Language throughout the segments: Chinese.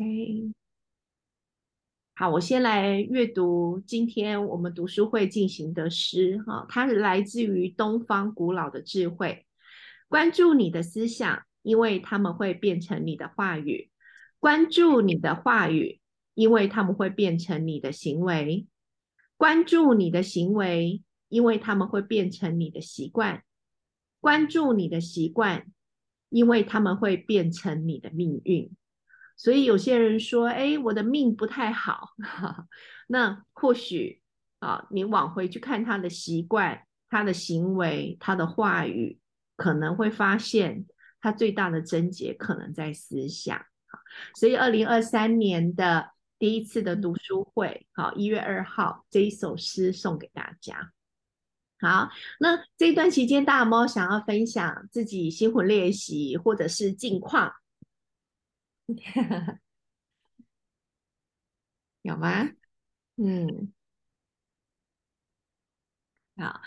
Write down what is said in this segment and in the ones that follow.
OK，好，我先来阅读今天我们读书会进行的诗哈，它是来自于东方古老的智慧。关注你的思想，因为他们会变成你的话语；关注你的话语，因为他们会变成你的行为；关注你的行为，因为他们会变成你的习惯；关注你的习惯，因为他们会变成你的命运。所以有些人说：“哎，我的命不太好。”那或许啊，你往回去看他的习惯、他的行为、他的话语。可能会发现，他最大的症结可能在思想。所以二零二三年的第一次的读书会，好，一月二号这一首诗送给大家。好，那这段期间，大猫想要分享自己心魂练习或者是近况，有吗？嗯，好，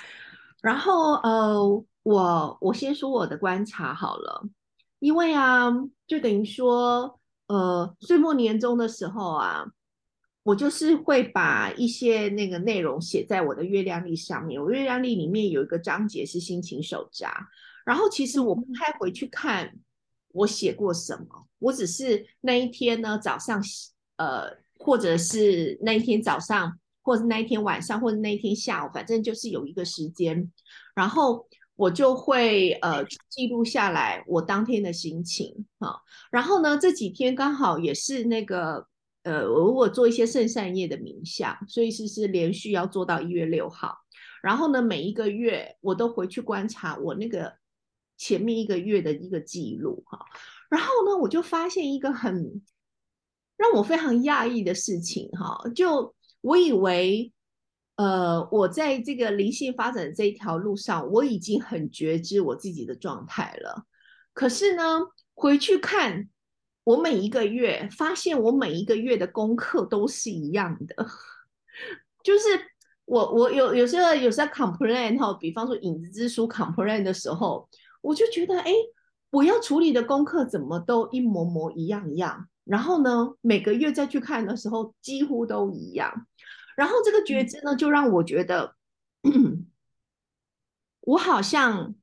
然后呃。我我先说我的观察好了，因为啊，就等于说，呃，岁末年终的时候啊，我就是会把一些那个内容写在我的月亮历上面。我月亮历里面有一个章节是心情手札，然后其实我不太回去看我写过什么，我只是那一天呢早上，呃，或者是那一天早上，或者那一天晚上，或者那一天下午，反正就是有一个时间，然后。我就会呃记录下来我当天的心情啊，然后呢这几天刚好也是那个呃我如果做一些圣善业的冥想，所以是是连续要做到一月六号，然后呢每一个月我都回去观察我那个前面一个月的一个记录哈，然后呢我就发现一个很让我非常讶异的事情哈，就我以为。呃，我在这个灵性发展这一条路上，我已经很觉知我自己的状态了。可是呢，回去看我每一个月，发现我每一个月的功课都是一样的。就是我我有有时候有时候 complain 哈，比方说影子之书 complain 的时候，我就觉得哎，我要处理的功课怎么都一模模一样一样。然后呢，每个月再去看的时候，几乎都一样。然后这个觉知呢，就让我觉得，我好像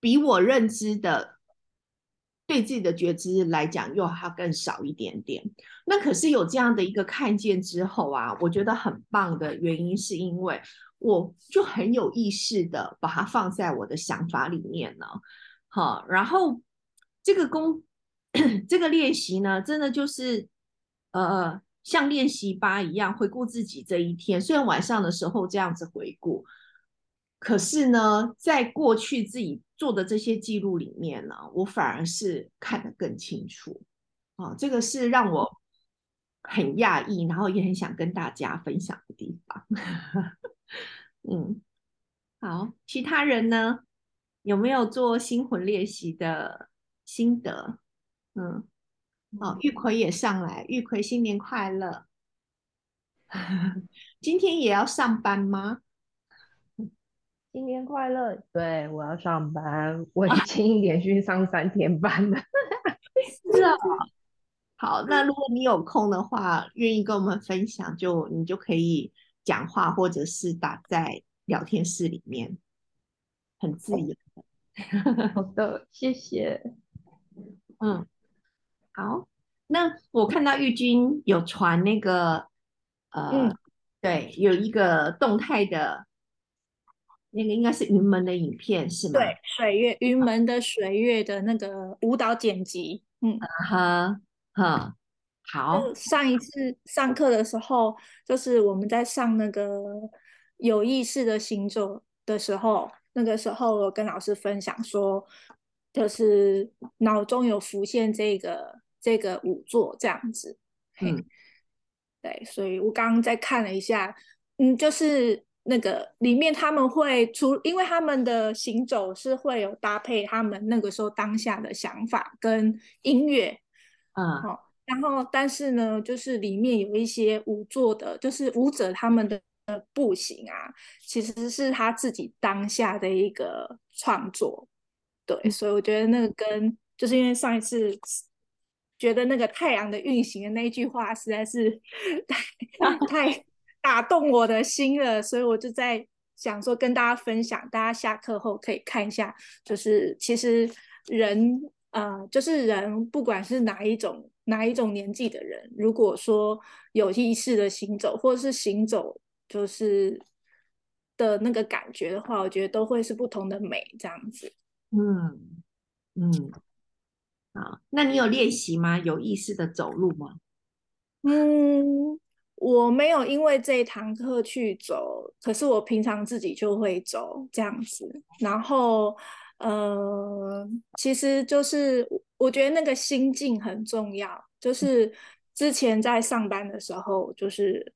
比我认知的对自己的觉知来讲，又还更少一点点。那可是有这样的一个看见之后啊，我觉得很棒的原因，是因为我就很有意识的把它放在我的想法里面了。好，然后这个功，这个练习呢，真的就是呃。像练习吧一样回顾自己这一天，虽然晚上的时候这样子回顾，可是呢，在过去自己做的这些记录里面呢，我反而是看得更清楚啊，这个是让我很讶异，然后也很想跟大家分享的地方。嗯，好，其他人呢有没有做心魂练习的心得？嗯。哦，玉葵也上来，玉葵新年快乐！今天也要上班吗？新年快乐！对我要上班，我已经连续上三天班了。是啊，好，那如果你有空的话，愿意跟我们分享，就你就可以讲话，或者是打在聊天室里面，很自由的。好的，谢谢。嗯。好，那我看到玉君有传那个，呃，对，有一个动态的，那个应该是云门的影片是吗？对，水月云门的水月的那个舞蹈剪辑，嗯，哈，哈，好。上一次上课的时候，就是我们在上那个有意识的行走的时候，那个时候我跟老师分享说，就是脑中有浮现这个。这个五座这样子，嗯，对，所以我刚刚在看了一下，嗯，就是那个里面他们会出，因为他们的行走是会有搭配他们那个时候当下的想法跟音乐，嗯，好，然后但是呢，就是里面有一些舞作的，就是舞者他们的步行啊，其实是他自己当下的一个创作，对，所以我觉得那个跟就是因为上一次。觉得那个太阳的运行的那一句话实在是 太 太打动我的心了，所以我就在想说跟大家分享，大家下课后可以看一下，就是其实人呃，就是人不管是哪一种哪一种年纪的人，如果说有意识的行走，或者是行走就是的那个感觉的话，我觉得都会是不同的美这样子。嗯嗯。啊，那你有练习吗？有意识的走路吗？嗯，我没有因为这一堂课去走，可是我平常自己就会走这样子。然后，呃，其实就是我觉得那个心境很重要。就是之前在上班的时候，就是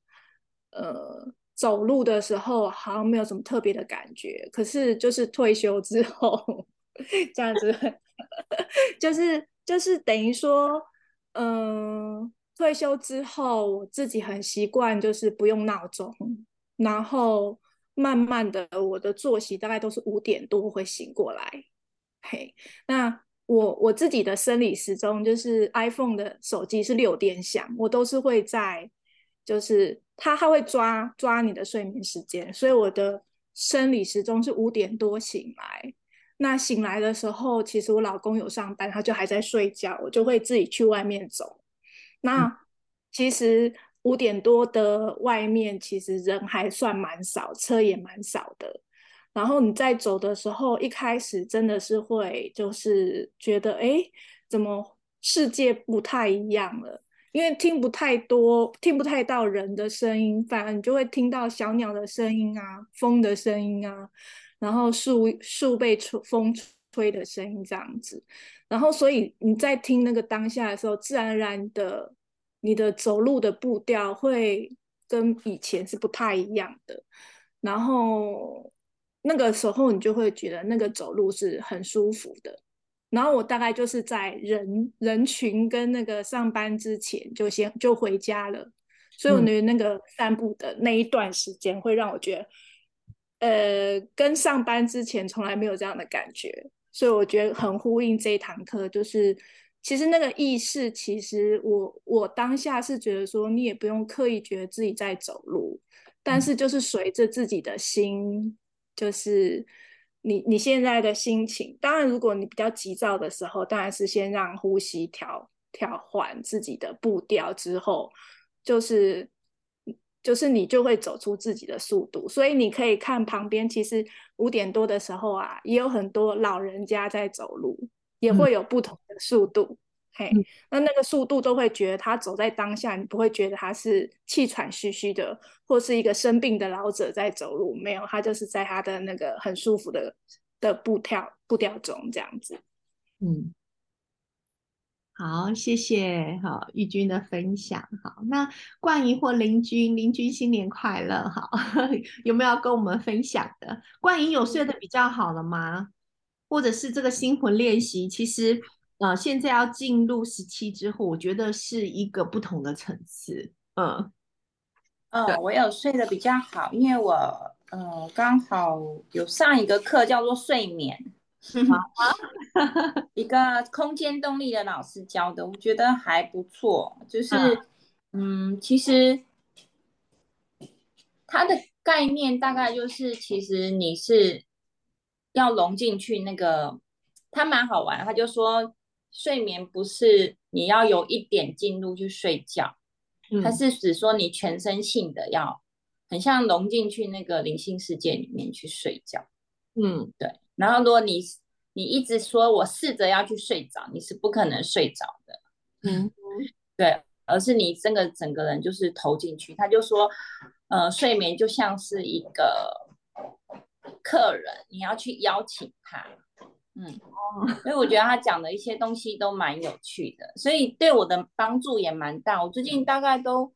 呃走路的时候好像没有什么特别的感觉，可是就是退休之后 这样子。就是就是等于说，嗯，退休之后我自己很习惯，就是不用闹钟，然后慢慢的我的作息大概都是五点多会醒过来。嘿，那我我自己的生理时钟就是 iPhone 的手机是六点响，我都是会在，就是它它会抓抓你的睡眠时间，所以我的生理时钟是五点多醒来。那醒来的时候，其实我老公有上班，他就还在睡觉，我就会自己去外面走。那其实五点多的外面，其实人还算蛮少，车也蛮少的。然后你在走的时候，一开始真的是会就是觉得，哎，怎么世界不太一样了？因为听不太多，听不太到人的声音，反而你就会听到小鸟的声音啊，风的声音啊。然后树树被吹风吹的声音这样子，然后所以你在听那个当下的时候，自然而然的你的走路的步调会跟以前是不太一样的，然后那个时候你就会觉得那个走路是很舒服的。然后我大概就是在人人群跟那个上班之前就先就回家了，所以我觉得那个散步的那一段时间会让我觉得。呃，跟上班之前从来没有这样的感觉，所以我觉得很呼应这一堂课。就是其实那个意识，其实我我当下是觉得说，你也不用刻意觉得自己在走路，但是就是随着自己的心，就是你你现在的心情。当然，如果你比较急躁的时候，当然是先让呼吸调调缓自己的步调之后，就是。就是你就会走出自己的速度，所以你可以看旁边，其实五点多的时候啊，也有很多老人家在走路，也会有不同的速度。嘿，那那个速度都会觉得他走在当下，你不会觉得他是气喘吁吁的，或是一个生病的老者在走路，没有，他就是在他的那个很舒服的的步跳步调中这样子。嗯。好，谢谢好玉君的分享。好，那冠仪或林君，林君新年快乐。好，有没有要跟我们分享的？冠仪有睡得比较好了吗？或者是这个心魂练习，其实呃，现在要进入十七之后，我觉得是一个不同的层次。嗯，嗯，我有睡得比较好，因为我呃刚好有上一个课叫做睡眠。一个空间动力的老师教的，我觉得还不错。就是，嗯，其实它的概念大概就是，其实你是要融进去那个，他蛮好玩。他就说，睡眠不是你要有一点进入去睡觉，它是指说你全身性的要很像融进去那个灵性世界里面去睡觉。嗯，对。然后，如果你你一直说我试着要去睡着，你是不可能睡着的。嗯，对，而是你真的整个人就是投进去。他就说，呃，睡眠就像是一个客人，你要去邀请他。嗯，所以我觉得他讲的一些东西都蛮有趣的，所以对我的帮助也蛮大。我最近大概都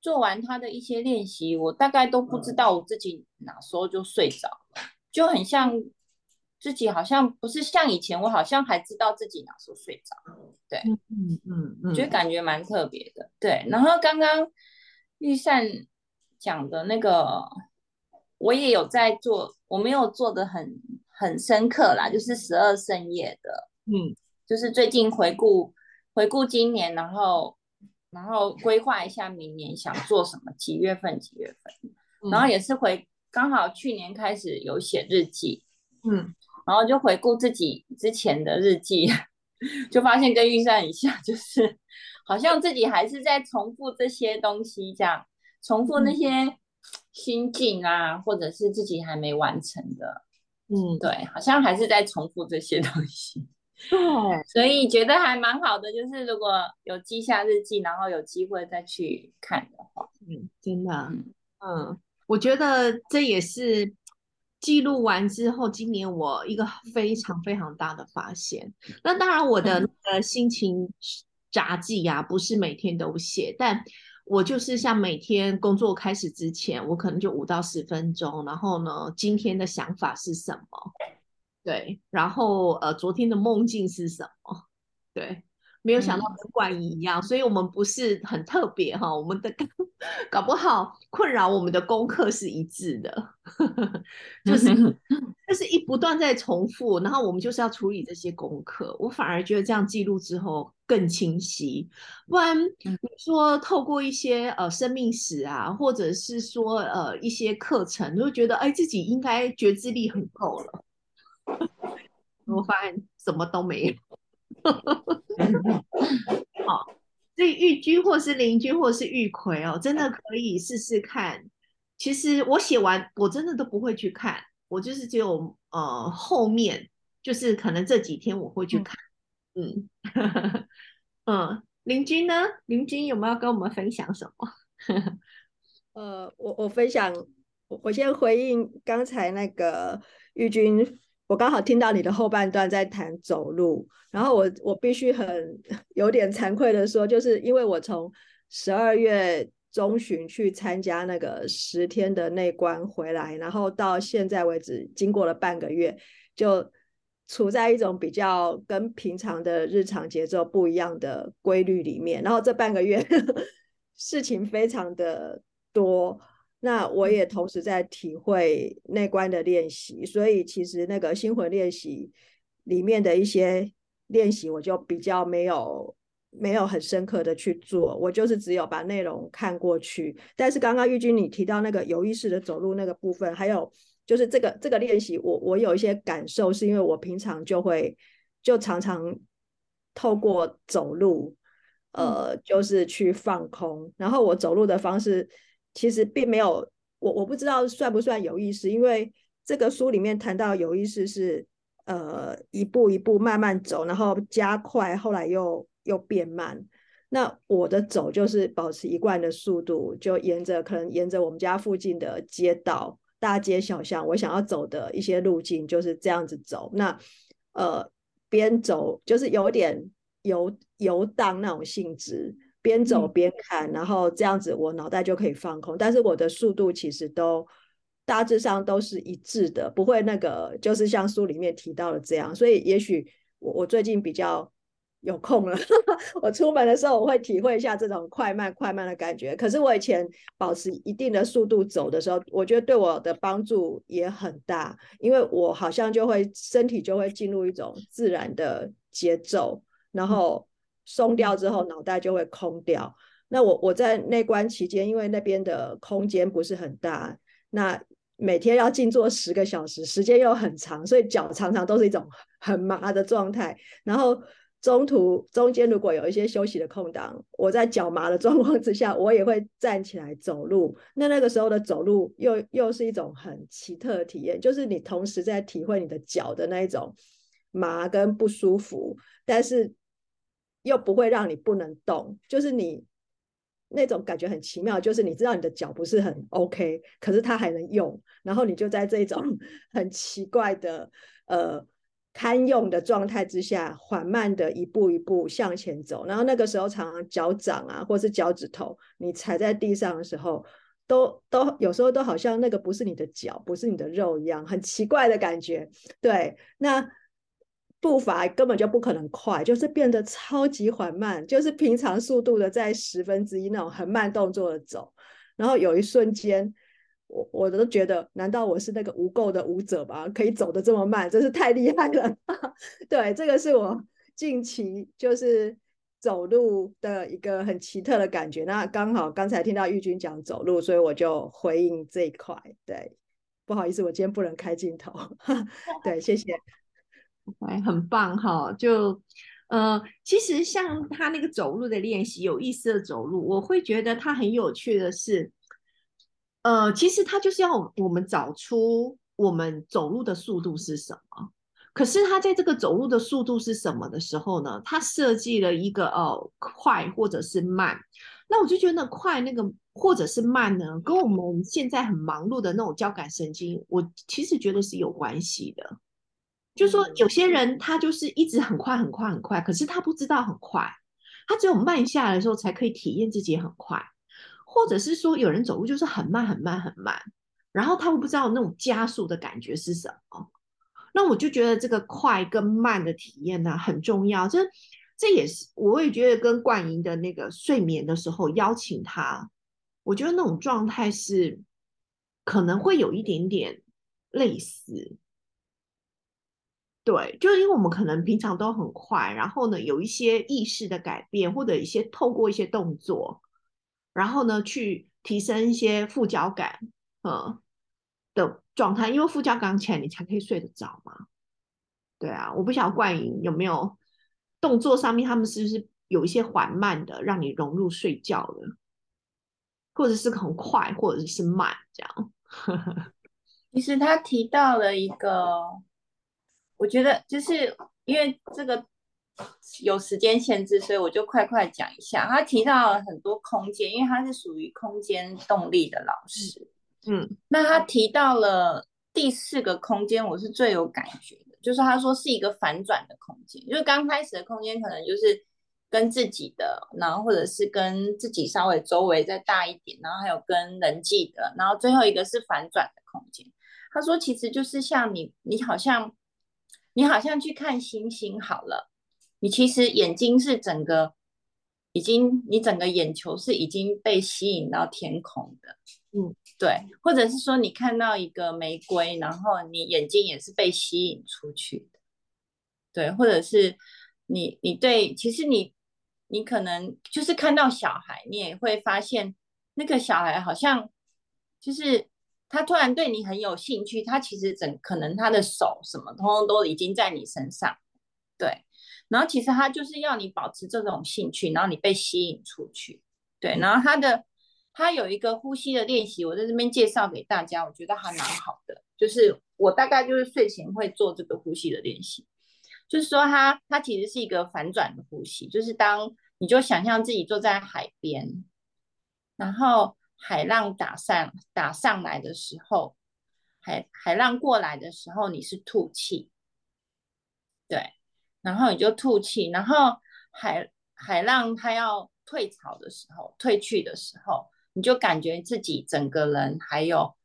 做完他的一些练习，我大概都不知道我自己哪时候就睡着了，就很像。自己好像不是像以前，我好像还知道自己哪时候睡着，对，嗯嗯嗯，觉得感觉蛮特别的，对。然后刚刚玉善讲的那个，我也有在做，我没有做的很很深刻啦，就是十二深夜的，嗯，就是最近回顾回顾今年，然后然后规划一下明年想做什么，几月份几月份，然后也是回刚好去年开始有写日记，嗯。然后就回顾自己之前的日记，就发现跟预算很像，就是好像自己还是在重复这些东西，这样重复那些心境啊，或者是自己还没完成的，嗯，对，好像还是在重复这些东西。对，所以觉得还蛮好的，就是如果有记下日记，然后有机会再去看的话，嗯，真的，嗯嗯，我觉得这也是记录完之后，今年我一个非常非常大的发现。那当然，我的嗯那个心情杂记呀、不是每天都写，但我就是像每天工作开始之前，我可能就五到十分钟，然后呢，今天的想法是什么？对，然后呃，昨天的梦境是什么？对，没有想到嗯跟冠仪一样，所以我们不是很特别哈，我们的 搞不好困扰我们的功课是一致的，就是 就是一不断在重复，然后我们就是要处理这些功课。我反而觉得这样记录之后更清晰，不然嗯你说透过一些呃生命史啊，或者是说呃一些课程，你会觉得哎自己应该觉知力很够了，我发现什么都没有。好，所以玉居或是邻居或是玉葵哦，真的可以试试看。其实我写完，我真的都不会去看，我就是只有呃后面，就是可能这几天我会去嗯看。嗯 嗯，邻居呢？邻居有没有跟我们分享什么？呃，我我分享，我我先回应刚才那个玉君，我刚好听到你的后半段在谈走路，然后我我必须很 有点惭愧的说，就是因为我从十二月中旬去参加那个十天的内观回来，然后到现在为止，经过了半个月，就处在一种比较跟平常的日常节奏不一样的规律里面，然后这半个月 事情非常的多，那我也同时在体会内观的练习，所以其实那个心魂练习里面的一些练习，我就比较没有没有很深刻的去做，我就是只有把内容看过去。但是刚刚玉君你提到那个有意识的走路那个部分，还有就是这个这个练习，我我有一些感受，是因为我平常就会就常常透过走路。呃，就是去放空，然后我走路的方式其实并没有，我我不知道算不算有意识，因为这个书里面谈到有意识是呃一步一步慢慢走，然后加快，后来又又变慢。那我的走就是保持一贯的速度，就沿着可能沿着我们家附近的街道、大街小巷，我想要走的一些路径就是这样子走。那呃边走就是有点游游荡那种性质，边走嗯边看，然后这样子我脑袋就可以放空。但是我的速度其实都大致上都是一致的，不会那个就是像书里面提到的这样。所以也许我我最近比较有空了，我出门的时候我会体会一下这种快慢快慢的感觉。可是我以前保持一定的速度走的时候，我觉得对我的帮助也很大，因为我好像就会身体就会进入一种自然的节奏，然后松掉之后脑袋就会空掉。那我我在内观期间，因为那边的空间不是很大，那每天要静坐十个小时，时间又很长，所以脚常常都是一种很麻的状态。然后中途中间如果有一些休息的空档，我在脚麻的状况之下，我也会站起来走路。那那个时候的走路又又是一种很奇特的体验，就是你同时在体会你的脚的那一种麻跟不舒服，但是又不会让你不能动，就是你。那种感觉很奇妙，就是你知道你的脚不是很 OK，可是它还能用，然后你就在这种 很奇怪的呃堪用的状态之下，缓慢的一步一步向前走。然后那个时候，常常脚掌啊，或是脚趾头，你踩在地上的时候，都都有时候都好像那个不是你的脚，不是你的肉一样，很奇怪的感觉。对，那。步伐根本就不可能快，就是变得超级缓慢，就是平常速度的在十分之一那种很慢动作的走。然后有一瞬间，我我都觉得，难道我是那个无垢的舞者吗？可以走得这么慢，真是太厉害了。对，这个是我近期就是走路的一个很奇特的感觉。那刚好刚才听到玉君讲走路，所以我就回应这一块。对，不好意思，我今天不能开镜头。对，谢谢。很棒哈！就呃，其实像他那个走路的练习，有意思的走路，我会觉得他很有趣的是，呃，其实他就是要我们找出我们走路的速度是什么。可是他在这个走路的速度是什么的时候呢？他设计了一个哦，快或者是慢。那我就觉得那快那个或者是慢呢，跟我们现在很忙碌的那种交感神经，我其实觉得是有关系的。就是说有些人他就是一直很快很快很快，可是他不知道很快，他只有慢下来的时候才可以体验自己很快。或者是说有人走路就是很慢很慢很慢，然后他会不知道那种加速的感觉是什么。那我就觉得这个快跟慢的体验呢很重要，这这也是我也觉得跟冠莹的那个睡眠的时候邀请他，我觉得那种状态是可能会有一点点类似，对，就是因为我们可能平常都很快，然后呢有一些意识的改变，或者一些透过一些动作，然后呢去提升一些副交感，嗯。的状态，因为副交感起来，你才可以睡得着嘛。对啊，我不晓得冠莹有没有动作上面，他们是不是有一些缓慢的，让你融入睡觉的，或者是很快，或者是慢这样。其实他提到了一个，我觉得就是因为这个有时间限制，所以我就快快讲一下。他提到了很多空间，因为他是属于空间动力的老师。嗯，那他提到了第四个空间，我是最有感觉的，就是他说是一个反转的空间，就是刚开始的空间可能就是跟自己的，然后或者是跟自己稍微周围再大一点，然后还有跟人际的，然后最后一个是反转的空间。他说其实就是像你，你好像你好像去看星星好了，你其实眼睛是整个已经，你整个眼球是已经被吸引到天空的，嗯。对，或者是说你看到一个玫瑰，然后你眼睛也是被吸引出去的，对，或者是你你对，其实你你可能就是看到小孩，你也会发现那个小孩好像就是他突然对你很有兴趣，他其实整可能他的手什么通通都已经在你身上，对，然后其实他就是要你保持这种兴趣，然后你被吸引出去，对，然后他的。他有一个呼吸的练习，我在这边介绍给大家，我觉得还蛮好的。就是我大概就是睡前会做这个呼吸的练习，就是说他他其实是一个反转的呼吸，就是当你就想象自己坐在海边，然后海浪打上打上来的时候，海海浪过来的时候，你是吐气，对，然后你就吐气，然后海海浪它要退潮的时候，退去的时候。你就感觉自己整个人，还有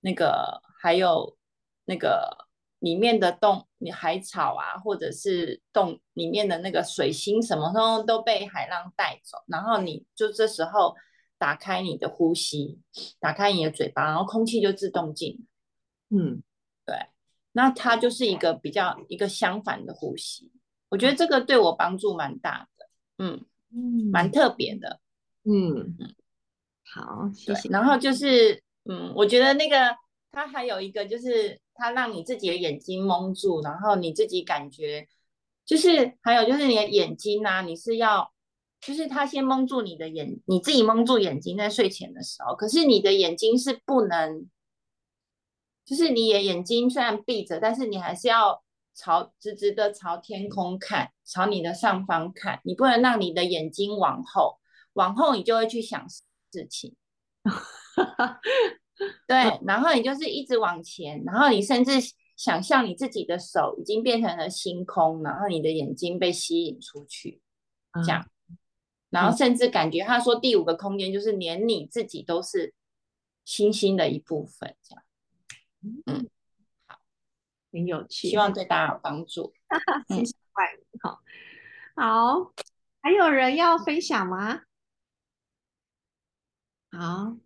那个，还有那个里面的洞，你海草啊，或者是洞里面的那个水星，什么都都被海浪带走。然后你就这时候打开你的呼吸，打开你的嘴巴，然后空气就自动进。嗯，对。那它就是一个比较一个相反的呼吸，我觉得这个对我帮助蛮大的。嗯嗯，蛮特别的。嗯嗯。好，谢谢。然后就是，嗯，我觉得那个它还有一个，就是它让你自己的眼睛蒙住，然后你自己感觉，就是还有就是你的眼睛啊，你是要，就是他先蒙住你的眼，你自己蒙住眼睛在睡前的时候，可是你的眼睛是不能，就是你的眼睛虽然闭着，但是你还是要朝直直的朝天空看，朝你的上方看，你不能让你的眼睛往后，往后你就会去想。事情，对，然后你就是一直往前，然后你甚至想象你自己的手已经变成了星空，然后你的眼睛被吸引出去，这样，然后甚至感觉他说第五个空间就是连你自己都是星星的一部分，这样，嗯，好，很有趣，希望对大家有帮助，谢谢怪好，好，还有人要分享吗？好，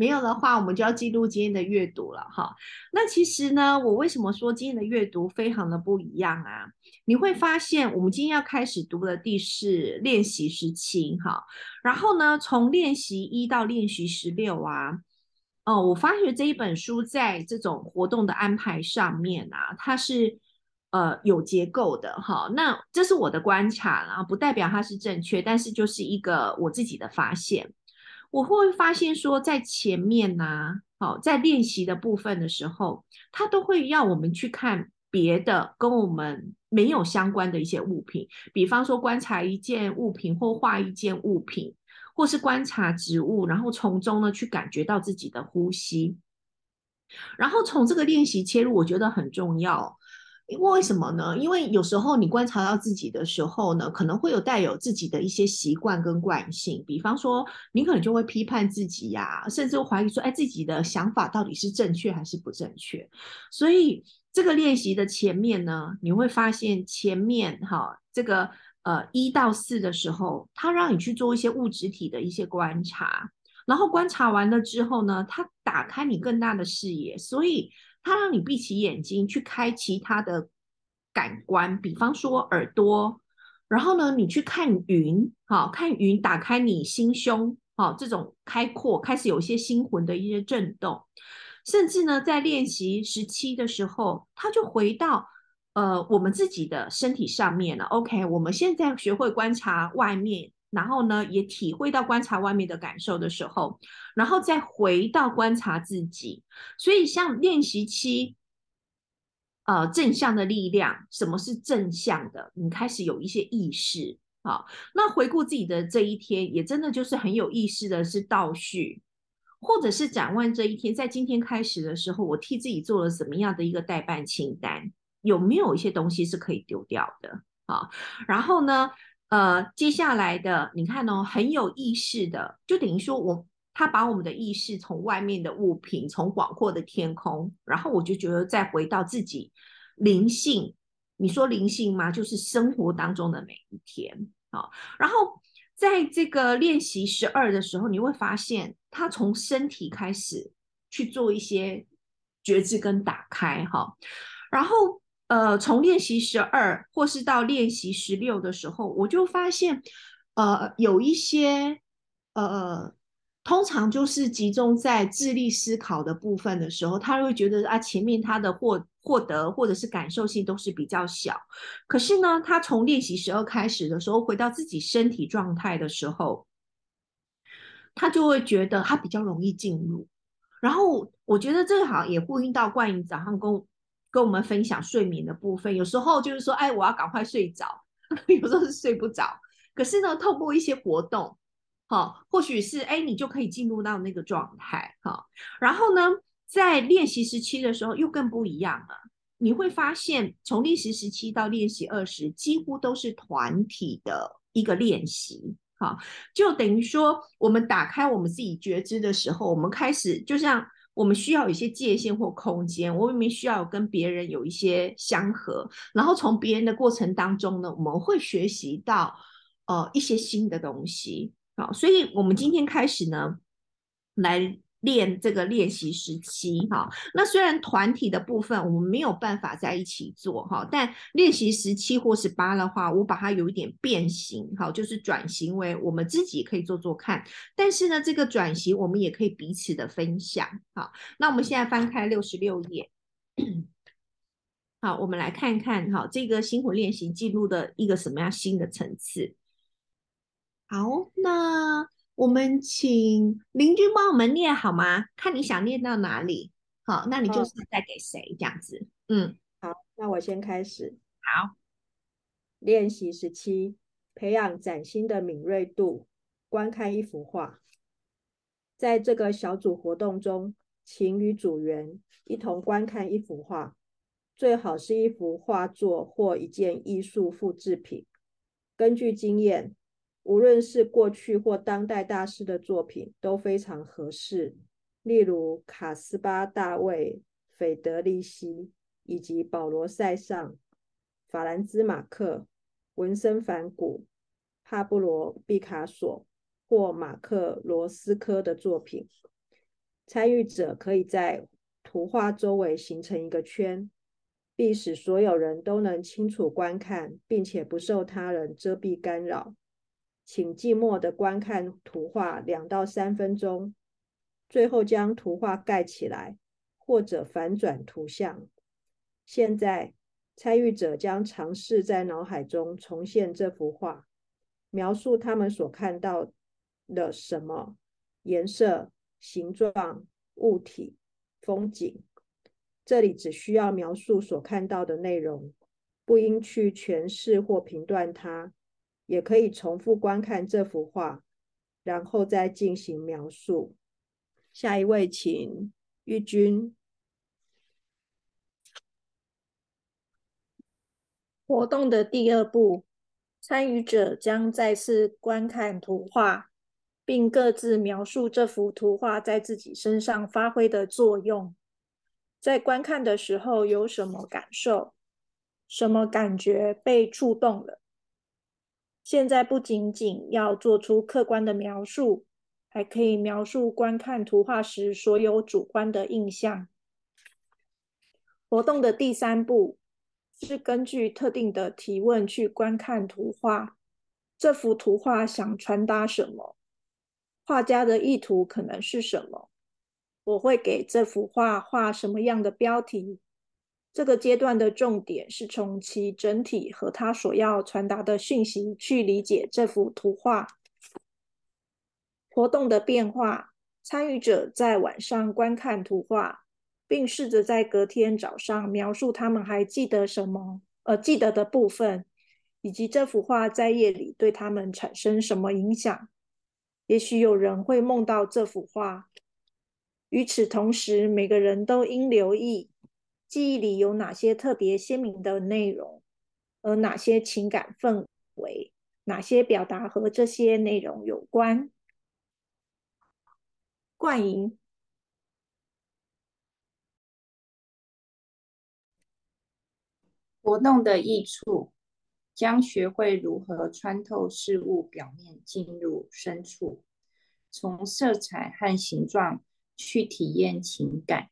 没有的话，我们就要进入今天的阅读了哈。那其实呢，我为什么说今天的阅读非常的不一样啊？你会发现，我们今天要开始读的第是练习十七哈，然后呢，从练习一到练习十六啊，哦，我发觉这一本书在这种活动的安排上面啊，它是呃有结构的哈。那这是我的观察啦，不代表它是正确，但是就是一个我自己的发现。我会发现说，在前面呢，好，在练习的部分的时候，他都会要我们去看别的跟我们没有相关的一些物品，比方说观察一件物品或画一件物品，或是观察植物，然后从中呢去感觉到自己的呼吸，然后从这个练习切入，我觉得很重要。因为什么呢？因为有时候你观察到自己的时候呢，可能会有带有自己的一些习惯跟惯性。比方说，你可能就会批判自己呀，甚至怀疑说，哎，自己的想法到底是正确还是不正确？所以这个练习的前面呢，你会发现前面哈，这个呃一到四的时候，它让你去做一些物质体的一些观察，然后观察完了之后呢，它打开你更大的视野，所以。它让你闭起眼睛去开其他的感官，比方说耳朵，然后呢，你去看云，好看云，打开你心胸，好这种开阔，开始有一些心魂的一些震动，甚至呢，在练习十七的时候，它就回到呃我们自己的身体上面了。OK，我们现在学会观察外面。然后呢，也体会到观察外面的感受的时候，然后再回到观察自己。所以，像练习期，呃，正向的力量，什么是正向的？你开始有一些意识啊。那回顾自己的这一天，也真的就是很有意识的，是倒叙，或者是展望这一天。在今天开始的时候，我替自己做了什么样的一个代办清单？有没有一些东西是可以丢掉的？啊，然后呢？呃，接下来的你看哦，很有意识的，就等于说我他把我们的意识从外面的物品，从广阔的天空，然后我就觉得再回到自己灵性。你说灵性吗？就是生活当中的每一天啊。然后在这个练习十二的时候，你会发现他从身体开始去做一些觉知跟打开哈，然后。呃，从练习十二或是到练习十六的时候，我就发现，呃，有一些，呃，通常就是集中在智力思考的部分的时候，他会觉得啊，前面他的获获得或者是感受性都是比较小。可是呢，他从练习十二开始的时候，回到自己身体状态的时候，他就会觉得他比较容易进入。然后我觉得这个好像也呼应到冠莹早上跟。跟我们分享睡眠的部分，有时候就是说，哎，我要赶快睡着，有时候是睡不着。可是呢，透过一些活动，好，或许是哎，你就可以进入到那个状态，哈。然后呢，在练习时期的时候又更不一样了。你会发现，从练习时期到练习二十，几乎都是团体的一个练习，好，就等于说，我们打开我们自己觉知的时候，我们开始就像。我们需要有一些界限或空间，我们需要跟别人有一些相合，然后从别人的过程当中呢，我们会学习到呃一些新的东西。好，所以我们今天开始呢，来。练这个练习时期，哈，那虽然团体的部分我们没有办法在一起做，哈，但练习时期或是八的话，我把它有一点变形，哈，就是转型为我们自己可以做做看。但是呢，这个转型我们也可以彼此的分享，哈，那我们现在翻开六十六页，好，我们来看看，哈，这个辛苦练习进入的一个什么样新的层次？好，那。我们请邻居帮我们念好吗？看你想念到哪里。好，那你就是再给谁这样子？嗯，好，那我先开始。好，练习十七，培养崭新的敏锐度。观看一幅画，在这个小组活动中，请与组员一同观看一幅画，最好是一幅画作或一件艺术复制品。根据经验。无论是过去或当代大师的作品都非常合适，例如卡斯巴·大卫、斐德利希以及保罗·塞尚、法兰兹·马克、文森·凡古、帕布罗·毕卡索或马克·罗斯科的作品。参与者可以在图画周围形成一个圈，并使所有人都能清楚观看，并且不受他人遮蔽干扰。请静默的观看图画两到三分钟，最后将图画盖起来或者反转图像。现在，参与者将尝试在脑海中重现这幅画，描述他们所看到的什么颜色、形状、物体、风景。这里只需要描述所看到的内容，不应去诠释或评断它。也可以重复观看这幅画，然后再进行描述。下一位，请玉君。活动的第二步，参与者将再次观看图画，并各自描述这幅图画在自己身上发挥的作用。在观看的时候有什么感受？什么感觉被触动了？现在不仅仅要做出客观的描述，还可以描述观看图画时所有主观的印象。活动的第三步是根据特定的提问去观看图画。这幅图画想传达什么？画家的意图可能是什么？我会给这幅画画什么样的标题？这个阶段的重点是从其整体和他所要传达的讯息去理解这幅图画。活动的变化，参与者在晚上观看图画，并试着在隔天早上描述他们还记得什么，呃，记得的部分，以及这幅画在夜里对他们产生什么影响。也许有人会梦到这幅画。与此同时，每个人都应留意。记忆里有哪些特别鲜明的内容，而哪些情感氛围，哪些表达和这些内容有关？冠莹，活动的益处将学会如何穿透事物表面，进入深处，从色彩和形状去体验情感。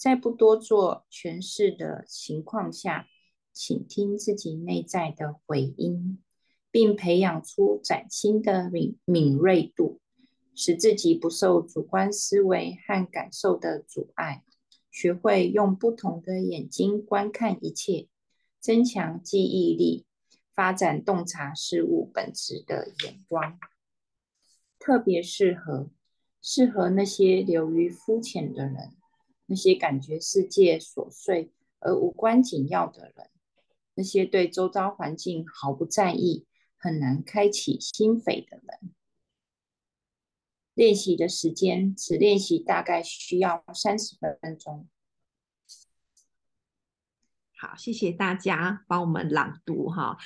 在不多做诠释的情况下，请听自己内在的回音，并培养出崭新的敏敏锐度，使自己不受主观思维和感受的阻碍。学会用不同的眼睛观看一切，增强记忆力，发展洞察事物本质的眼光。特别适合适合那些流于肤浅的人。那些感觉世界琐碎而无关紧要的人，那些对周遭环境毫不在意、很难开启心扉的人，练习的时间只练习大概需要三十分钟。好，谢谢大家帮我们朗读哈。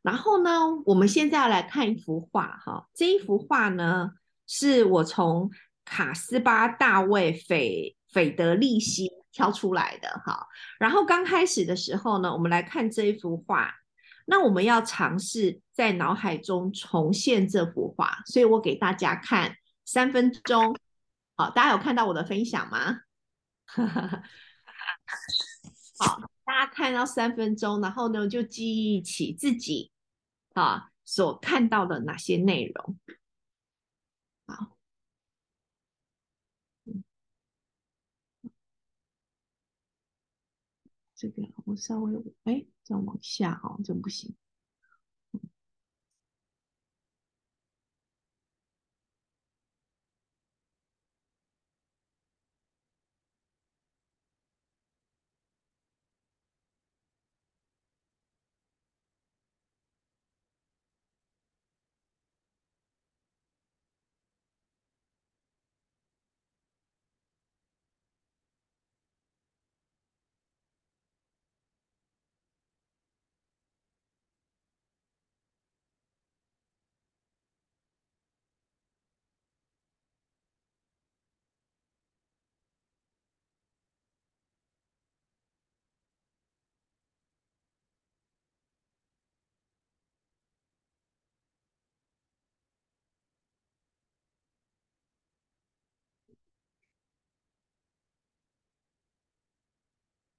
然后呢，我们现在要来看一幅画哈。这一幅画呢，是我从卡斯巴大卫斐。斐德利希挑出来的哈，然后刚开始的时候呢，我们来看这一幅画，那我们要尝试在脑海中重现这幅画，所以我给大家看三分钟，好，大家有看到我的分享吗？好，大家看到三分钟，然后呢就记忆起自己啊所看到的哪些内容，好。这个我稍微哎，再往下哦，这不行。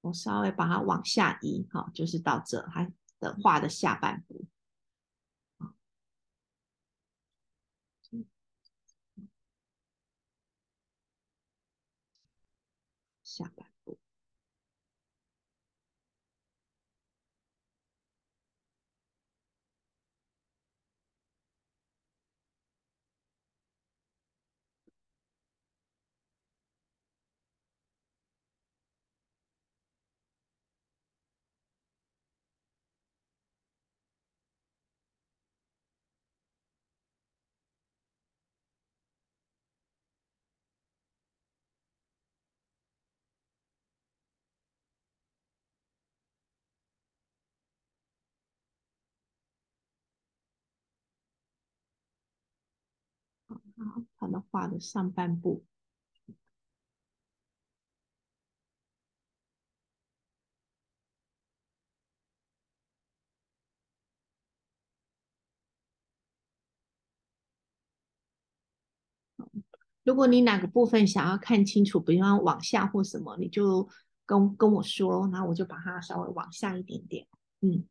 我稍微把它往下移，哈，就是到这，它的画的下半部。下半部。好，他的画的上半部。如果你哪个部分想要看清楚，比方往下或什么，你就跟跟我说，然后我就把它稍微往下一点点。嗯。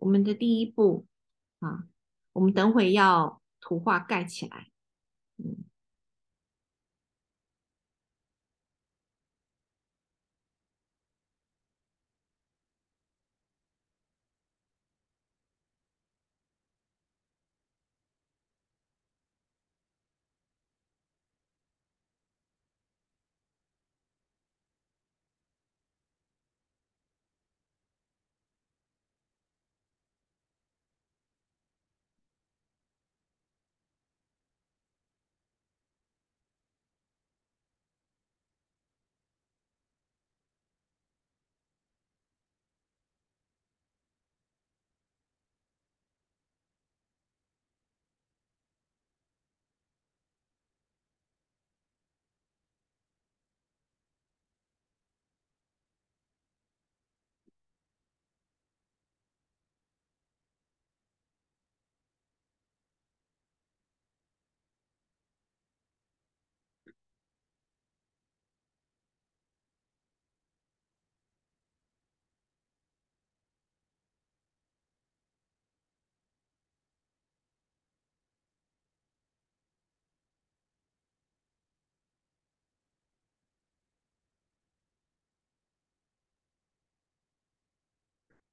我们的第一步啊，我们等会要图画盖起来。嗯，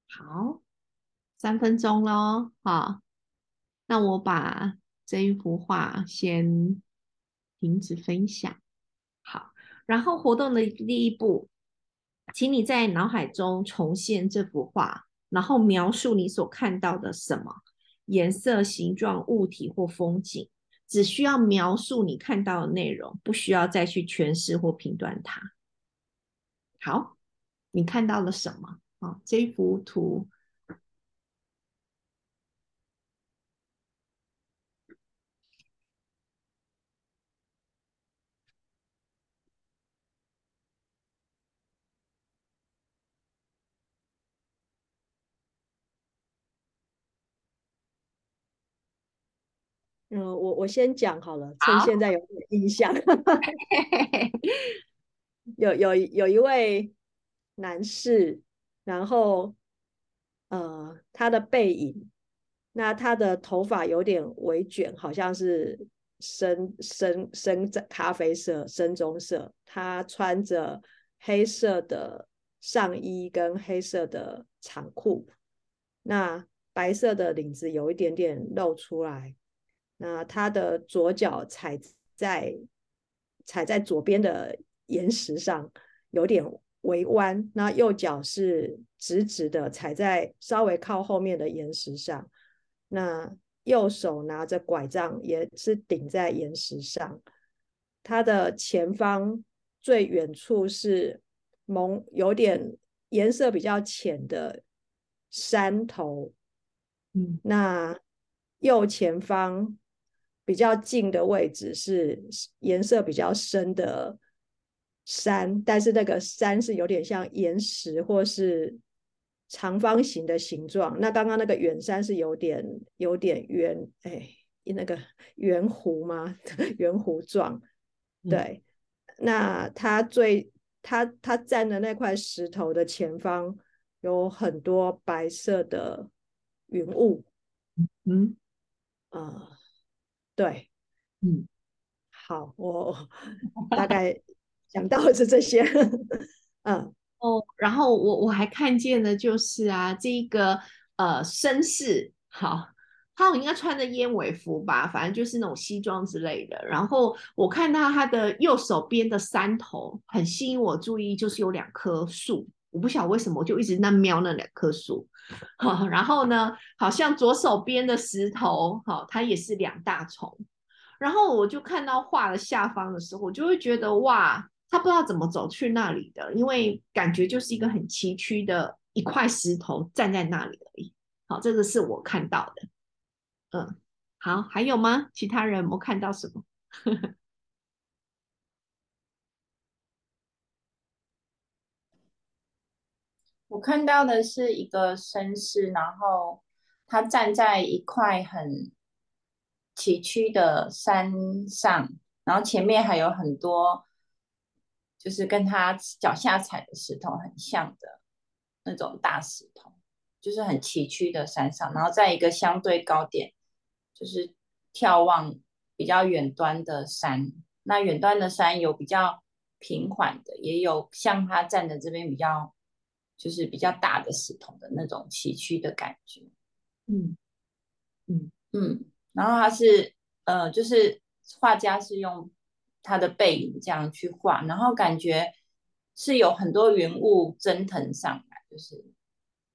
好，三分钟喽，好，那我把这一幅画先停止分享。好，然后活动的第一步，请你在脑海中重现这幅画，然后描述你所看到的什么颜色、形状、物体或风景，只需要描述你看到的内容，不需要再去诠释或评断它。好，你看到了什么？啊，这幅图，嗯，我我先讲好了，趁现在有点印象，有有有一位男士。然后，呃，他的背影，那他的头发有点微卷，好像是深深深咖啡色、深棕色。他穿着黑色的上衣跟黑色的长裤，那白色的领子有一点点露出来。那他的左脚踩在踩在左边的岩石上，有点。微弯，那右脚是直直的踩在稍微靠后面的岩石上，那右手拿着拐杖也是顶在岩石上。它的前方最远处是蒙有点颜色比较浅的山头，嗯，那右前方比较近的位置是颜色比较深的山，但是那个山是有点像岩石或是长方形的形状。那刚刚那个远山是有点有点圆，哎，那个圆弧吗？圆弧状。对，那它最它它站的那块石头的前方有很多白色的云雾。嗯，啊，对，嗯，好，我 大概。想到的是这些，嗯哦，然后我我还看见的就是啊，这一个呃绅士，好，他应该穿着燕尾服吧，反正就是那种西装之类的。然后我看到他的右手边的山头很吸引我注意，就是有两棵树，我不晓得为什么，我就一直在瞄那两棵树。好，然后呢，好像左手边的石头，好，它也是两大重。然后我就看到画的下方的时候，我就会觉得哇。他不知道怎么走去那里的，因为感觉就是一个很崎岖的一块石头站在那里而已。好，这个是我看到的。嗯，好，还有吗？其他人有看到什么？我看到的是一个绅士，然后他站在一块很崎岖的山上，然后前面还有很多。就是跟他脚下踩的石头很像的那种大石头，就是很崎岖的山上，然后在一个相对高点，就是眺望比较远端的山。那远端的山有比较平缓的，也有像他站的这边比较，就是比较大的石头的那种崎岖的感觉。嗯嗯嗯，然后他是呃，就是画家是用。他的背影这样去画，然后感觉是有很多云雾蒸腾上来，就是，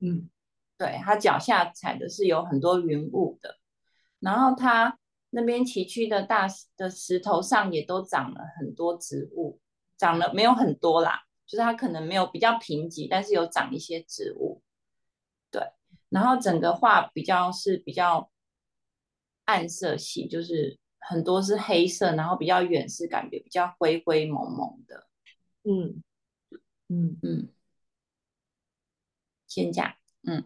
嗯，对他脚下踩的是有很多云雾的，然后他那边崎岖的大的石头上也都长了很多植物，长了没有很多啦，就是他可能没有比较贫瘠，但是有长一些植物，对，然后整个画比较是比较暗色系，就是。很多是黑色，然后比较远是感觉比较灰灰蒙蒙的，嗯嗯嗯，先讲，嗯，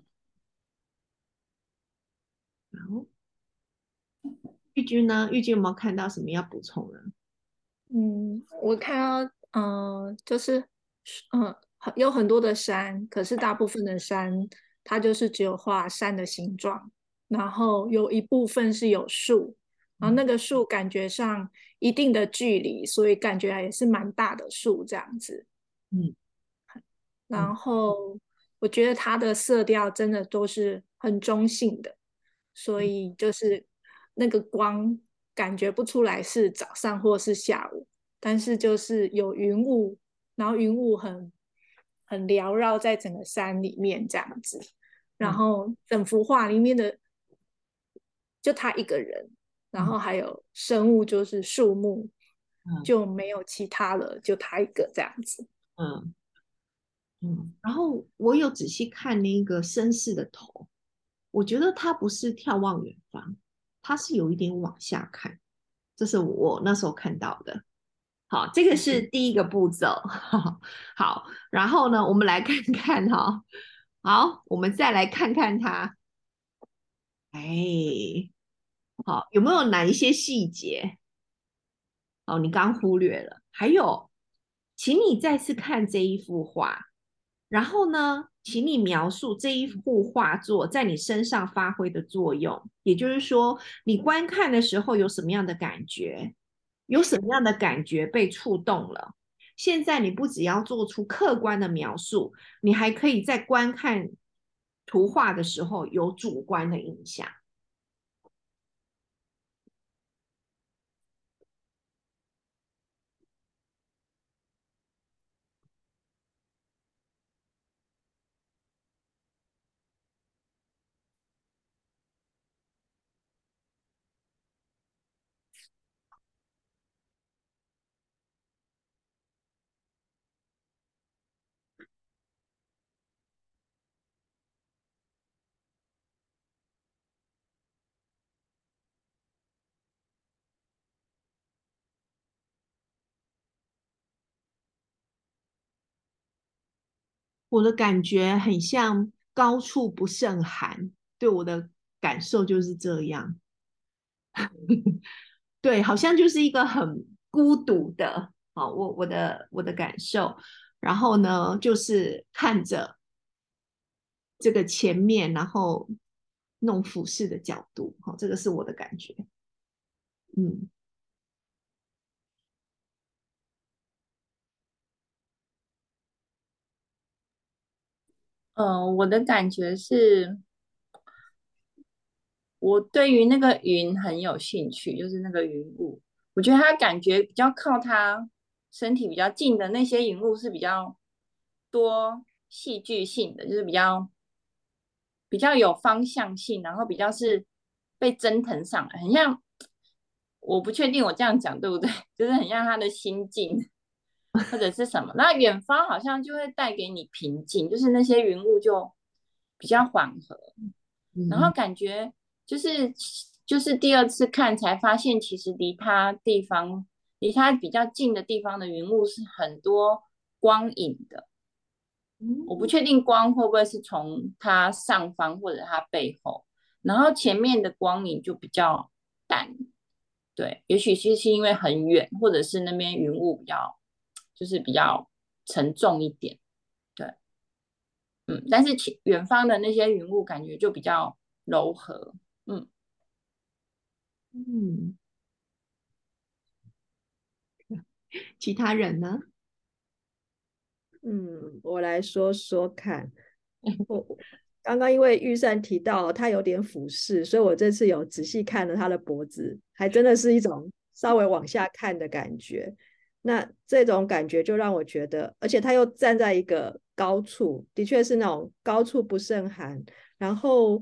好，玉君呢？玉君有没有看到什么要补充的？嗯，我看到，嗯，就是，嗯，有很多的山，可是大部分的山它就是只有画山的形状，然后有一部分是有树。然后那个树感觉上一定的距离，所以感觉也是蛮大的树这样子。嗯，然后我觉得它的色调真的都是很中性的，所以就是那个光感觉不出来是早上或是下午，但是就是有云雾，然后云雾很很缭绕在整个山里面这样子。然后整幅画里面的就他一个人。然后还有生物，就是树木，就没有其他了，就他一个这样子。嗯嗯。然后我有仔细看那个绅士的头，我觉得他不是眺望远方，他是有一点往下看，这是我那时候看到的。好，这个是第一个步骤。好，然后呢，我们来看看哈。好，我们再来看看他。哎。好，有没有哪一些细节？哦，你刚忽略了。还有，请你再次看这一幅画，然后呢，请你描述这一幅画作在你身上发挥的作用。也就是说，你观看的时候有什么样的感觉？有什么样的感觉被触动了？现在你不只要做出客观的描述，你还可以在观看图画的时候有主观的影响。我的感觉很像高处不胜寒，对我的感受就是这样。对，好像就是一个很孤独的，好，我我的我的感受。然后呢，就是看着这个前面，然后弄俯视的角度，好，这个是我的感觉。嗯。嗯，我的感觉是，我对于那个云很有兴趣，就是那个云雾，我觉得它感觉比较靠它身体比较近的那些云雾是比较多戏剧性的，就是比较比较有方向性，然后比较是被蒸腾上来，很像，我不确定我这样讲对不对，就是很像他的心境。或者是什么？那远方好像就会带给你平静，就是那些云雾就比较缓和，然后感觉就是就是第二次看才发现，其实离它地方离它比较近的地方的云雾是很多光影的。我不确定光会不会是从它上方或者它背后，然后前面的光影就比较淡。对，也许是是因为很远，或者是那边云雾比较。就是比较沉重一点，对，嗯，但是前远方的那些云雾感觉就比较柔和，嗯嗯，其他人呢？嗯，我来说说看，我刚刚因为预算提到他有点俯视，所以我这次有仔细看了他的脖子，还真的是一种稍微往下看的感觉。那这种感觉就让我觉得，而且他又站在一个高处，的确是那种高处不胜寒。然后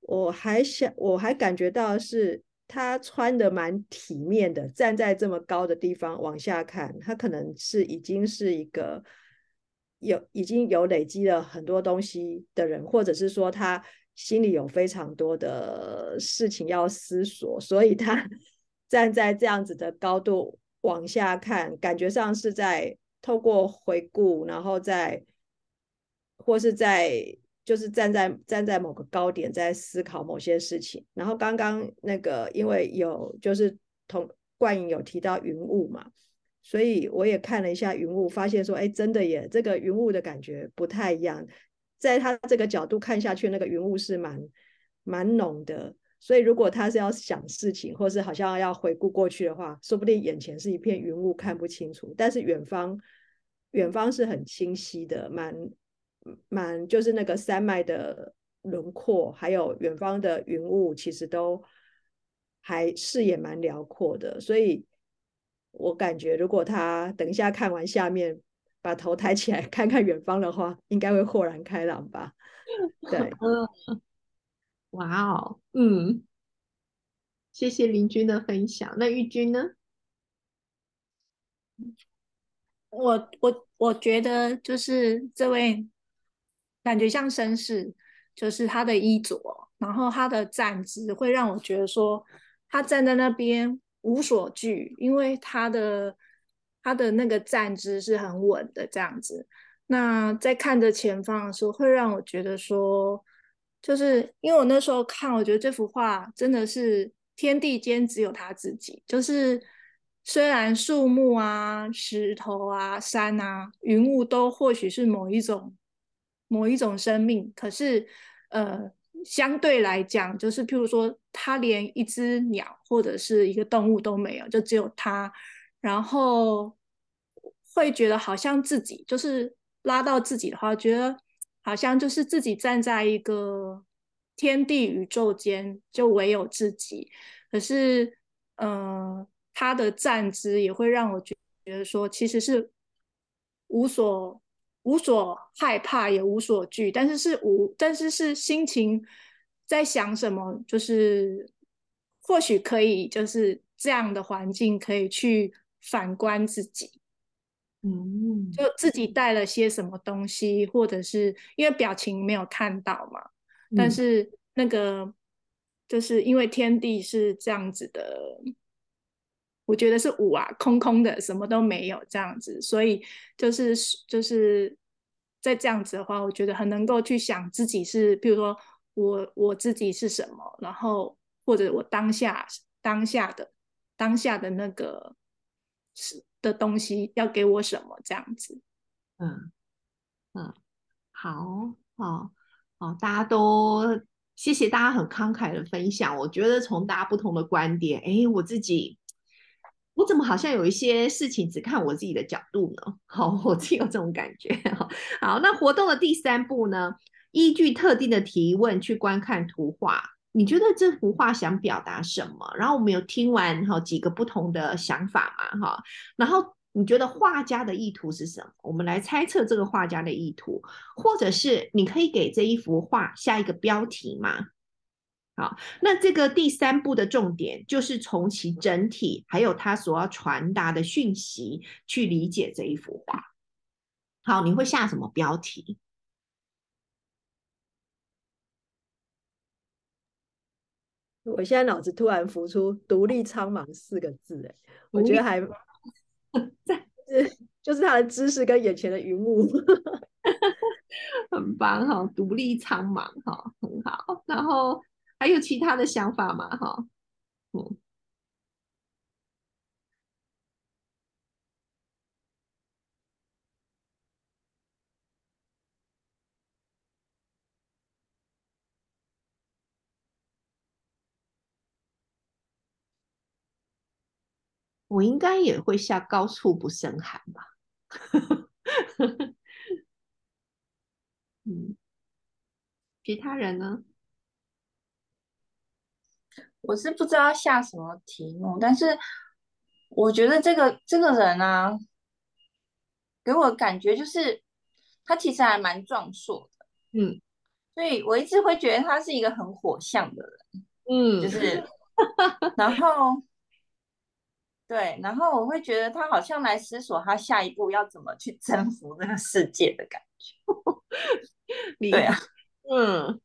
我还想，我还感觉到是他穿的蛮体面的，站在这么高的地方往下看，他可能是已经是一个有已经有累积了很多东西的人，或者是说他心里有非常多的事情要思索，所以他 站在这样子的高度。往下看，感觉上是在透过回顾，然后再或是在就是站在站在某个高点，在思考某些事情。然后刚刚那个，因为有就是同冠影有提到云雾嘛，所以我也看了一下云雾，发现说，哎，真的耶，这个云雾的感觉不太一样。在他这个角度看下去，那个云雾是蛮蛮浓的。所以，如果他是要想事情，或是好像要回顾过去的话，说不定眼前是一片云雾，看不清楚。但是远方，远方是很清晰的，蛮蛮就是那个山脉的轮廓，还有远方的云雾，其实都还视野蛮辽阔的。所以我感觉，如果他等一下看完下面，把头抬起来 看看远方的话，应该会豁然开朗吧？对。哇哦，嗯，谢谢林君的分享。那玉君呢？我我我觉得就是这位感觉像绅士，就是他的衣着，然后他的站姿会让我觉得说他站在那边无所惧，因为他的他的那个站姿是很稳的这样子。那在看着前方的时候，会让我觉得说。就是因为我那时候看，我觉得这幅画真的是天地间只有他自己。就是虽然树木啊、石头啊、山啊、云雾都或许是某一种某一种生命，可是呃，相对来讲，就是譬如说，他连一只鸟或者是一个动物都没有，就只有他，然后会觉得好像自己就是拉到自己的话，觉得。好像就是自己站在一个天地宇宙间，就唯有自己。可是，嗯，他的站姿也会让我觉得说，其实是无所无所害怕，也无所惧，但是是无，但是是心情在想什么，就是或许可以，就是这样的环境可以去反观自己。嗯，就自己带了些什么东西，或者是因为表情没有看到嘛，但是那个就是因为天地是这样子的，我觉得是五啊，空空的，什么都没有这样子，所以就是就是在这样子的话，我觉得很能够去想自己是，比如说我我自己是什么，然后或者我当下当下的当下的那个是的东西要给我什么这样子。嗯嗯，好好好，大家都谢谢大家很慷慨的分享。我觉得从大家不同的观点，哎，我自己。我怎么好像有一些事情只看我自己的角度呢？好，我自己有这种感觉。好，那活动的第三步呢？依据特定的提问去观看图画，你觉得这幅画想表达什么？然后我们有听完哈几个不同的想法嘛？哈，然后你觉得画家的意图是什么？我们来猜测这个画家的意图，或者是你可以给这一幅画下一个标题吗？好，那这个第三步的重点就是从其整体，还有它所要传达的讯息去理解这一幅画。好，你会下什么标题？我现在脑子突然浮出“独立苍茫”四个字，哎，我觉得还在，就是他的知识跟眼前的云雾，很棒哈，独立苍茫哈，很好，然后。还有其他的想法吗？哈，嗯，我应该也会下高处不胜寒吧。嗯，其他人呢？我是不知道下什么题目，但是我觉得这个这个人啊，给我感觉就是他其实还蛮壮硕的，嗯，所以我一直会觉得他是一个很火象的人，嗯，就是，然后，对，然后我会觉得他好像来思索他下一步要怎么去征服这个世界的感觉，对啊，嗯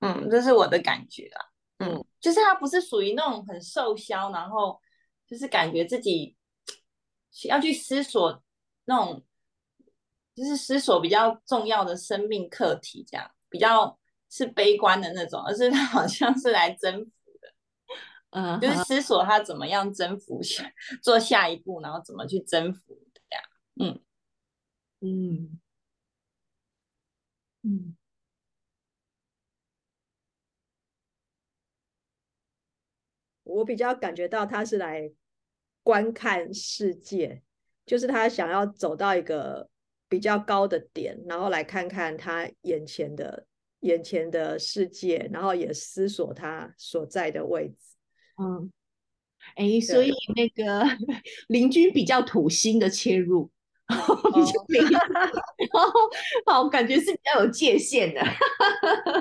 嗯，这是我的感觉啊。嗯，就是他不是属于那种很瘦削，然后就是感觉自己要去思索那种，就是思索比较重要的生命课题，这样比较是悲观的那种，而是他好像是来征服的，嗯，就是思索他怎么样征服下做下一步，然后怎么去征服这样，嗯嗯嗯。我比较感觉到他是来观看世界，就是他想要走到一个比较高的点，然后来看看他眼前的眼前的世界，然后也思索他所在的位置。嗯，哎，所以那个 邻居比较土星的切入。比较明，然后好，感觉是比较有界限的，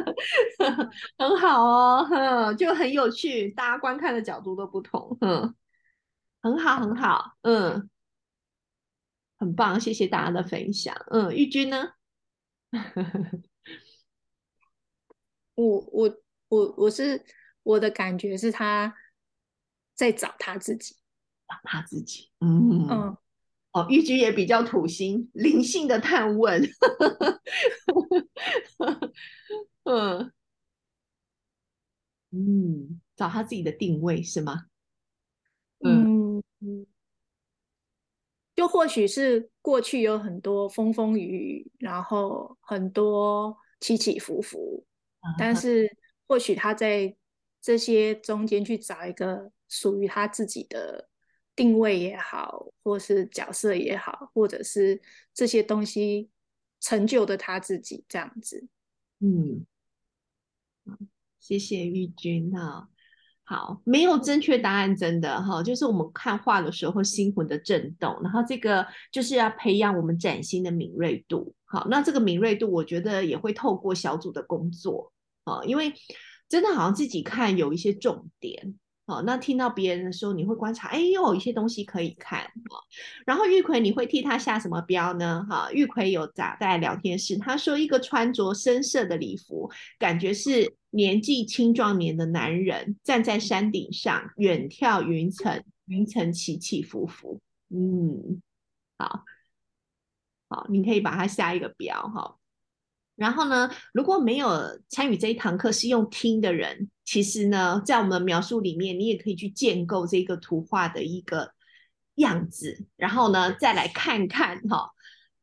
很好哦，就很有趣，大家观看的角度都不同，嗯，很好，很好，嗯，很棒，谢谢大家的分享，嗯，玉君呢？我我我我是我的感觉是他在找他自己，找他自己，嗯。嗯。哦，玉居也比较土星，灵性的探问，嗯。嗯，找他自己的定位是吗？嗯。就或许是过去有很多风风雨雨，然后很多起起伏伏，但是或许他在这些中间去找一个属于他自己的。定位也好，或是角色也好，或者是这些东西成就的他自己这样子。嗯，谢谢玉君哈。好，没有正确答案，真的哈，就是我们看画的时候心魂的震动，然后这个就是要培养我们崭新的敏锐度。好，那这个敏锐度，我觉得也会透过小组的工作啊，因为真的好像自己看有一些重点。哦，那听到别人的时候，你会观察，哎，有一些东西可以看。哦然后玉奎，你会替他下什么标呢？哈，玉奎有在在聊天室，他说一个穿着深色的礼服，感觉是年纪青壮年的男人，站在山顶上远眺云层，云层起起伏伏。嗯，好，好，你可以把它下一个标哈。然后呢，如果没有参与这一堂课是用听的人，其实呢，在我们描述里面，你也可以去建构这个图画的一个样子，然后呢，再来看看哈，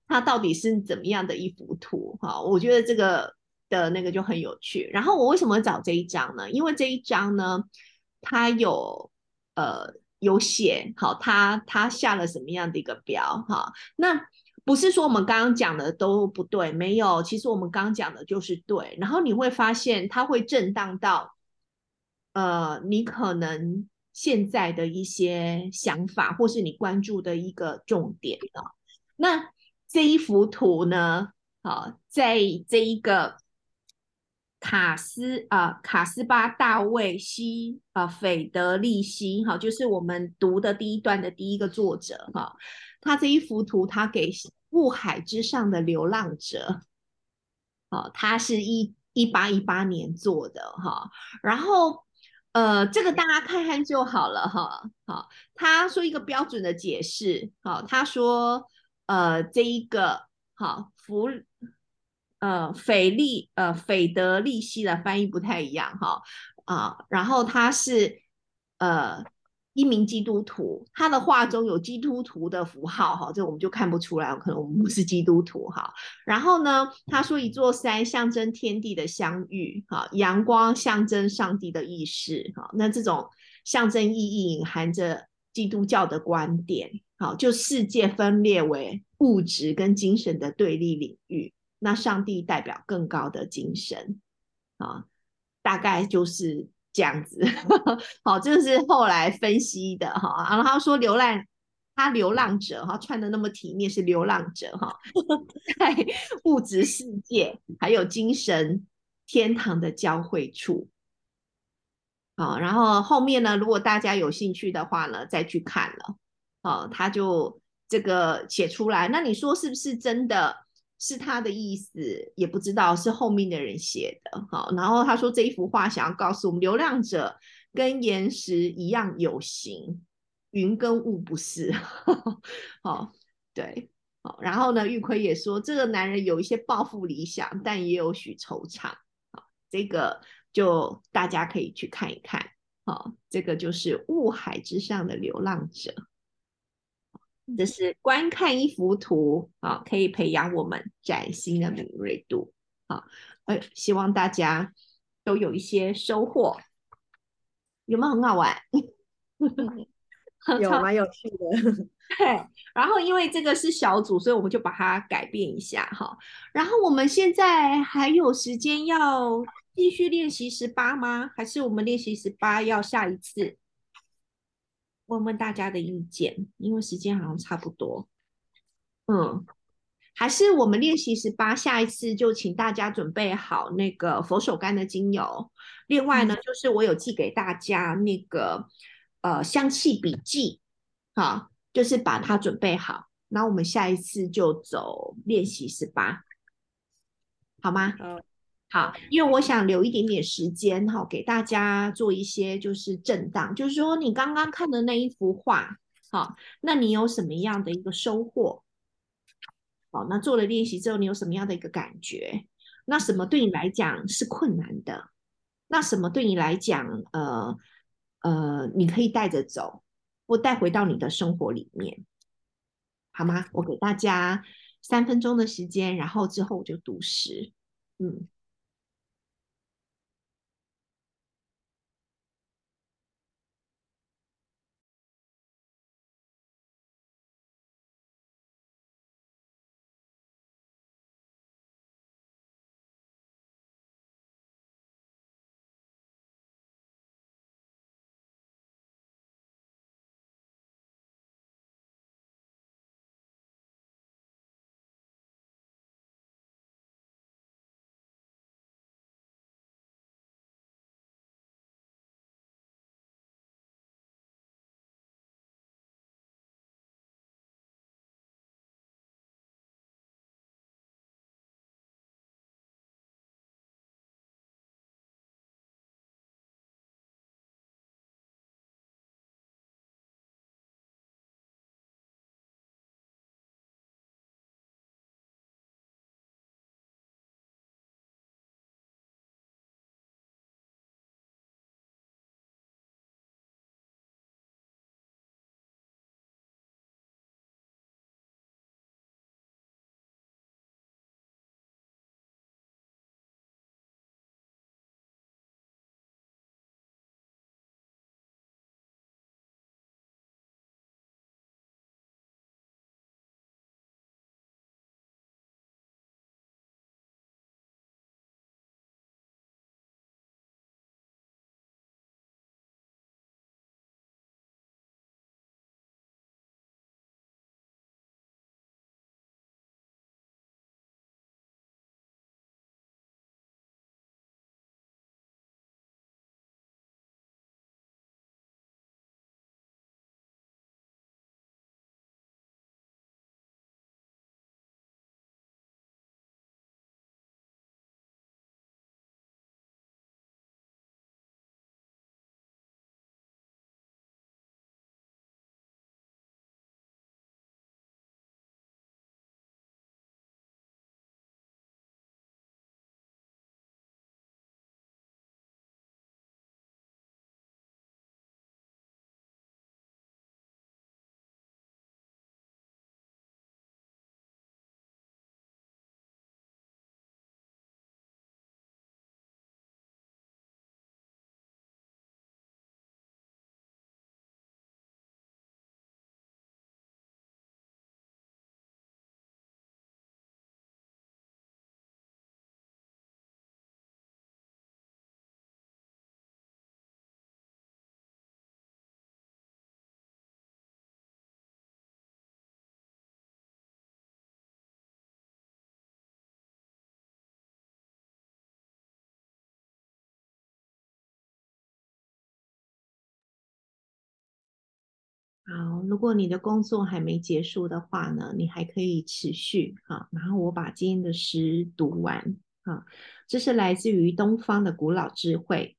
它到底是怎么样的一幅图哈。我觉得这个的那个就很有趣。然后我为什么找这一张呢？因为这一张呢，它有呃有写好，它它下了什么样的一个标哈？那。不是说我们刚刚讲的都不对，没有，其实我们刚刚讲的就是对。然后你会发现它会震荡到，呃，你可能现在的一些想法，或是你关注的一个重点啊。那这一幅图呢，好，在这一个卡斯啊卡斯巴大卫西啊斐德利西，哈，就是我们读的第一段的第一个作者哈，他这一幅图他给。雾海之上的流浪者，哦，他是一一八一八年做的哈，然后呃，这个大家看看就好了哈。好，他说一个标准的解释，好，他说呃，这一个好弗呃斐利呃斐德利希的翻译不太一样哈啊，然后他是呃。一名基督徒，他的画中有基督徒的符号，哈，这我们就看不出来，可能我们不是基督徒，哈。然后呢，他说一座山象征天地的相遇，哈，阳光象征上帝的意识，哈。那这种象征意义隐含着基督教的观点，好，就世界分裂为物质跟精神的对立领域，那上帝代表更高的精神，啊，大概就是。这样子，好，这个是后来分析的哈。然后他说流浪，他流浪者哈，穿的那么体面是流浪者哈，在物质世界还有精神天堂的交汇处。好，然后后面呢，如果大家有兴趣的话呢，再去看了。好，他就这个写出来，那你说是不是真的？是他的意思，也不知道是后面的人写的。好，然后他说这一幅画想要告诉我们，流浪者跟岩石一样有形，云跟雾不是。好，对，好，然后呢，玉奎也说这个男人有一些抱负理想，但也有许惆怅。好，这个就大家可以去看一看。好，这个就是雾海之上的流浪者。这是观看一幅图啊，可以培养我们崭新的敏锐度啊！呃，希望大家都有一些收获，有没有很好玩？有蛮有趣的。对，然后因为这个是小组，所以我们就把它改变一下哈。然后我们现在还有时间要继续练习十八吗？还是我们练习十八要下一次？问问大家的意见，因为时间好像差不多。嗯，还是我们练习十八，下一次就请大家准备好那个佛手柑的精油。另外呢，就是我有寄给大家那个呃香气笔记，好，就是把它准备好。那我们下一次就走练习十八，好吗？嗯。好，因为我想留一点点时间哈，给大家做一些就是震荡，就是说你刚刚看的那一幅画，好，那你有什么样的一个收获？好，那做了练习之后，你有什么样的一个感觉？那什么对你来讲是困难的？那什么对你来讲，呃呃，你可以带着走，或带回到你的生活里面，好吗？我给大家三分钟的时间，然后之后我就读诗，嗯。好，如果你的工作还没结束的话呢，你还可以持续哈。然后我把今天的诗读完啊，这是来自于东方的古老智慧。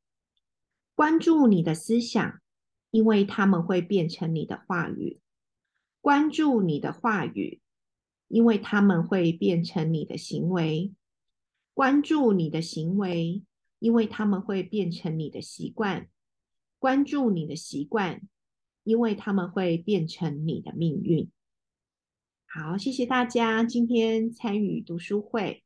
关注你的思想，因为他们会变成你的话语；关注你的话语，因为他们会变成你的行为；关注你的行为，因为他们会变成你的习惯；关注你的习惯。因为他们会变成你的命运。好，谢谢大家今天参与读书会。